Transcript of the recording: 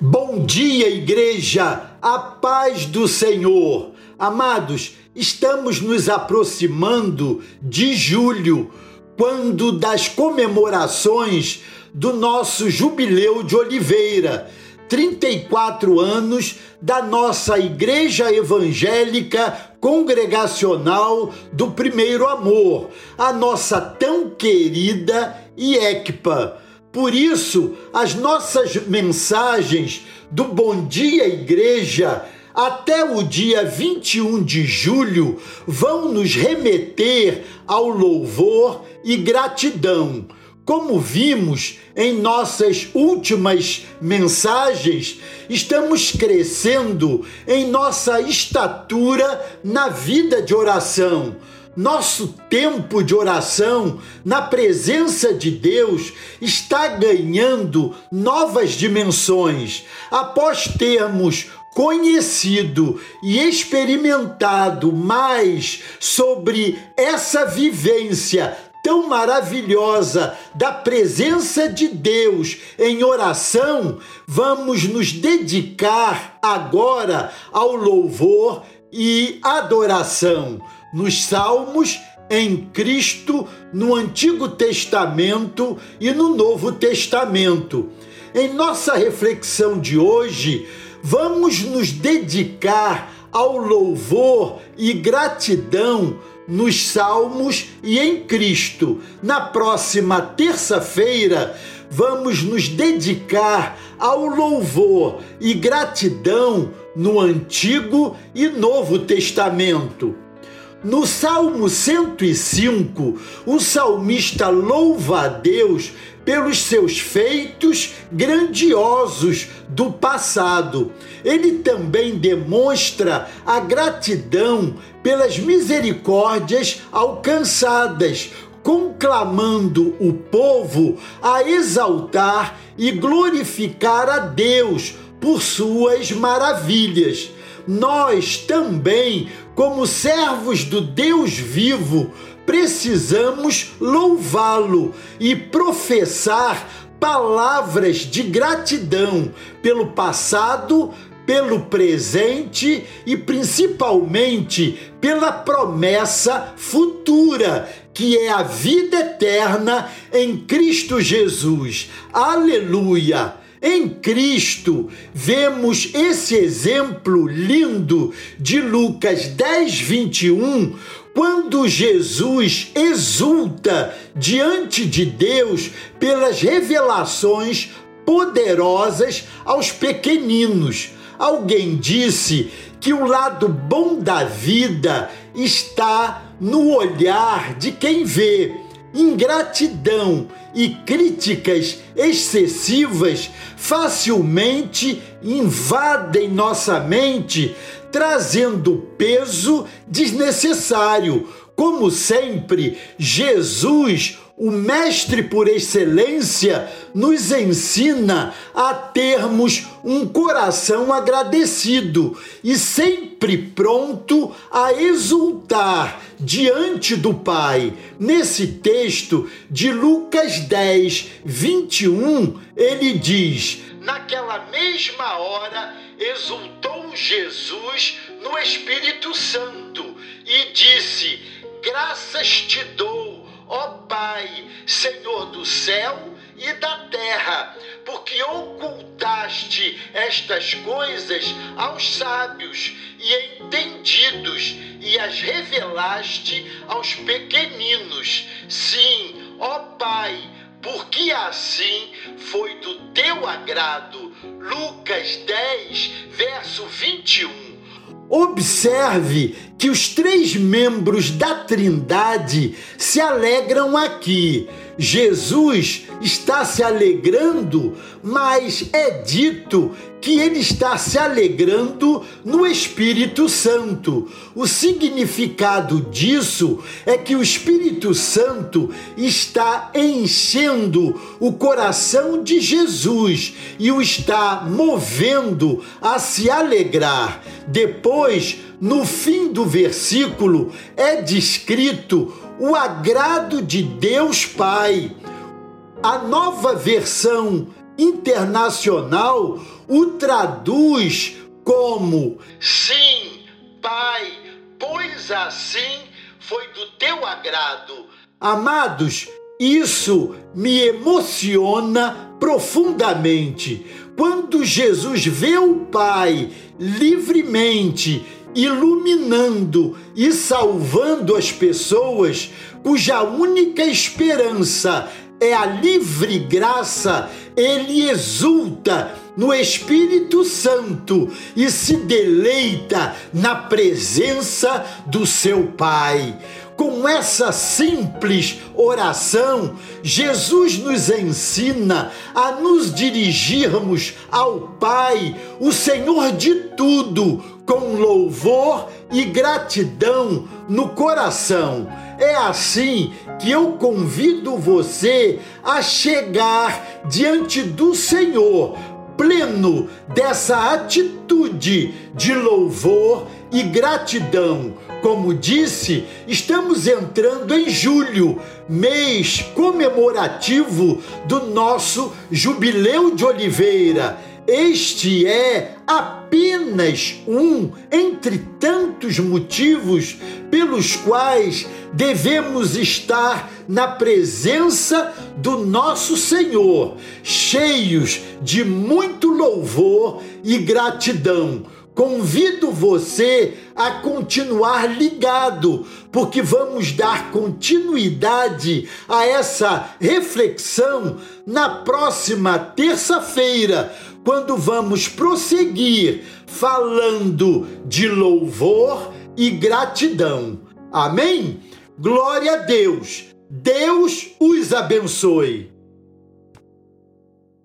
Bom dia, igreja, a paz do Senhor. Amados, estamos nos aproximando de julho, quando das comemorações do nosso jubileu de Oliveira, 34 anos da nossa Igreja Evangélica Congregacional do Primeiro Amor, a nossa tão querida IECPA por isso, as nossas mensagens do Bom Dia Igreja até o dia 21 de julho vão nos remeter ao louvor e gratidão. Como vimos em nossas últimas mensagens, estamos crescendo em nossa estatura na vida de oração nosso tempo de oração na presença de Deus está ganhando novas dimensões. Após termos conhecido e experimentado mais sobre essa vivência tão maravilhosa da presença de Deus em oração, vamos nos dedicar agora ao louvor e adoração nos Salmos, em Cristo, no Antigo Testamento e no Novo Testamento. Em nossa reflexão de hoje, vamos nos dedicar ao louvor e gratidão nos Salmos e em Cristo. Na próxima terça-feira, vamos nos dedicar ao louvor e gratidão no Antigo e Novo Testamento. No Salmo 105, o salmista louva a Deus pelos seus feitos grandiosos do passado. Ele também demonstra a gratidão pelas misericórdias alcançadas, conclamando o povo a exaltar e glorificar a Deus por suas maravilhas nós também, como servos do Deus vivo, precisamos louvá-lo e professar palavras de gratidão pelo passado, pelo presente e principalmente pela promessa futura, que é a vida eterna em Cristo Jesus. Aleluia! Em Cristo, vemos esse exemplo lindo de Lucas 10, 21, quando Jesus exulta diante de Deus pelas revelações poderosas aos pequeninos. Alguém disse que o lado bom da vida está no olhar de quem vê ingratidão e críticas excessivas facilmente invadem nossa mente, trazendo peso desnecessário. Como sempre, Jesus, o Mestre por excelência, nos ensina a termos um coração agradecido e sempre pronto a exultar diante do Pai. Nesse texto de Lucas 10, 21, ele diz: Naquela mesma hora exultou Jesus no Espírito Santo e disse: Graças te dou, ó Pai, Senhor do céu e da terra, porque ocultaste estas coisas aos sábios e entendidos e as revelaste aos pequeninos. Sim, ó Pai, porque assim foi do teu agrado. Lucas 10, verso 21. Observe que os três membros da Trindade se alegram aqui. Jesus está se alegrando, mas é dito que ele está se alegrando no Espírito Santo. O significado disso é que o Espírito Santo está enchendo o coração de Jesus e o está movendo a se alegrar. Depois, no fim do versículo, é descrito o agrado de Deus Pai. A nova versão Internacional o traduz como: Sim, Pai, pois assim foi do teu agrado. Amados, isso me emociona profundamente. Quando Jesus vê o Pai livremente iluminando e salvando as pessoas cuja única esperança é a livre graça, ele exulta no Espírito Santo e se deleita na presença do seu Pai. Com essa simples oração, Jesus nos ensina a nos dirigirmos ao Pai, o Senhor de tudo, com louvor e gratidão no coração. É assim que eu convido você a chegar diante do Senhor, pleno dessa atitude de louvor e gratidão. Como disse, estamos entrando em julho, mês comemorativo do nosso Jubileu de Oliveira. Este é apenas um entre tantos motivos pelos quais devemos estar na presença do nosso Senhor, cheios de muito louvor e gratidão Convido você a continuar ligado, porque vamos dar continuidade a essa reflexão na próxima terça-feira, quando vamos prosseguir falando de louvor e gratidão. Amém? Glória a Deus. Deus os abençoe.